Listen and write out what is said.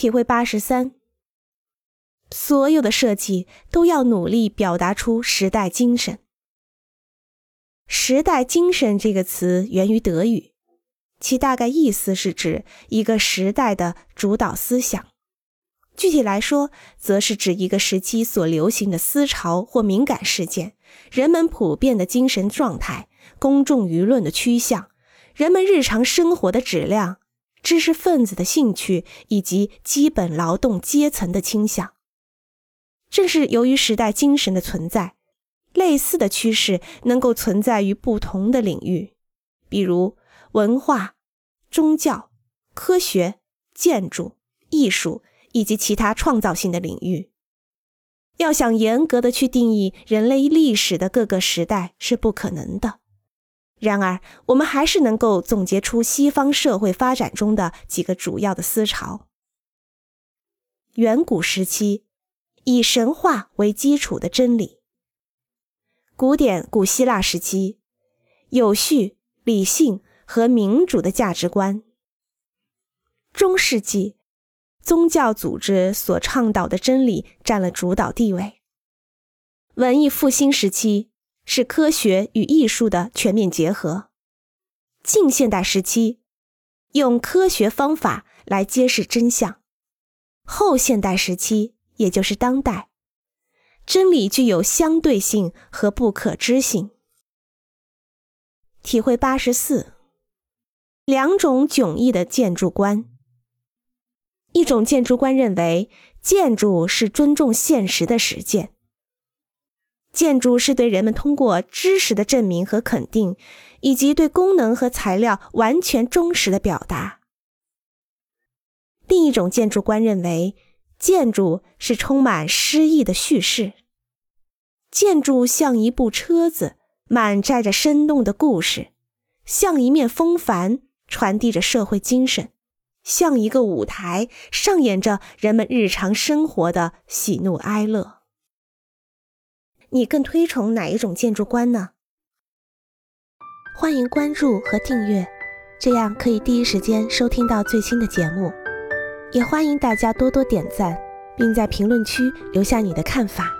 体会八十三，所有的设计都要努力表达出时代精神。时代精神这个词源于德语，其大概意思是指一个时代的主导思想。具体来说，则是指一个时期所流行的思潮或敏感事件，人们普遍的精神状态，公众舆论的趋向，人们日常生活的质量，知识分子的兴趣以及基本劳动阶层的倾向。正是由于时代精神的存在。类似的趋势能够存在于不同的领域，比如文化、宗教、科学、建筑、艺术以及其他创造性的领域。要想严格的去定义人类历史的各个时代是不可能的。然而，我们还是能够总结出西方社会发展中的几个主要的思潮：远古时期，以神话为基础的真理。古典古希腊时期，有序、理性和民主的价值观；中世纪，宗教组织所倡导的真理占了主导地位；文艺复兴时期是科学与艺术的全面结合；近现代时期，用科学方法来揭示真相；后现代时期，也就是当代。真理具有相对性和不可知性。体会八十四，两种迥异的建筑观。一种建筑观认为，建筑是尊重现实的实践，建筑是对人们通过知识的证明和肯定，以及对功能和材料完全忠实的表达。另一种建筑观认为，建筑是充满诗意的叙事。建筑像一部车子，满载着生动的故事；像一面风帆，传递着社会精神；像一个舞台，上演着人们日常生活的喜怒哀乐。你更推崇哪一种建筑观呢？欢迎关注和订阅，这样可以第一时间收听到最新的节目。也欢迎大家多多点赞，并在评论区留下你的看法。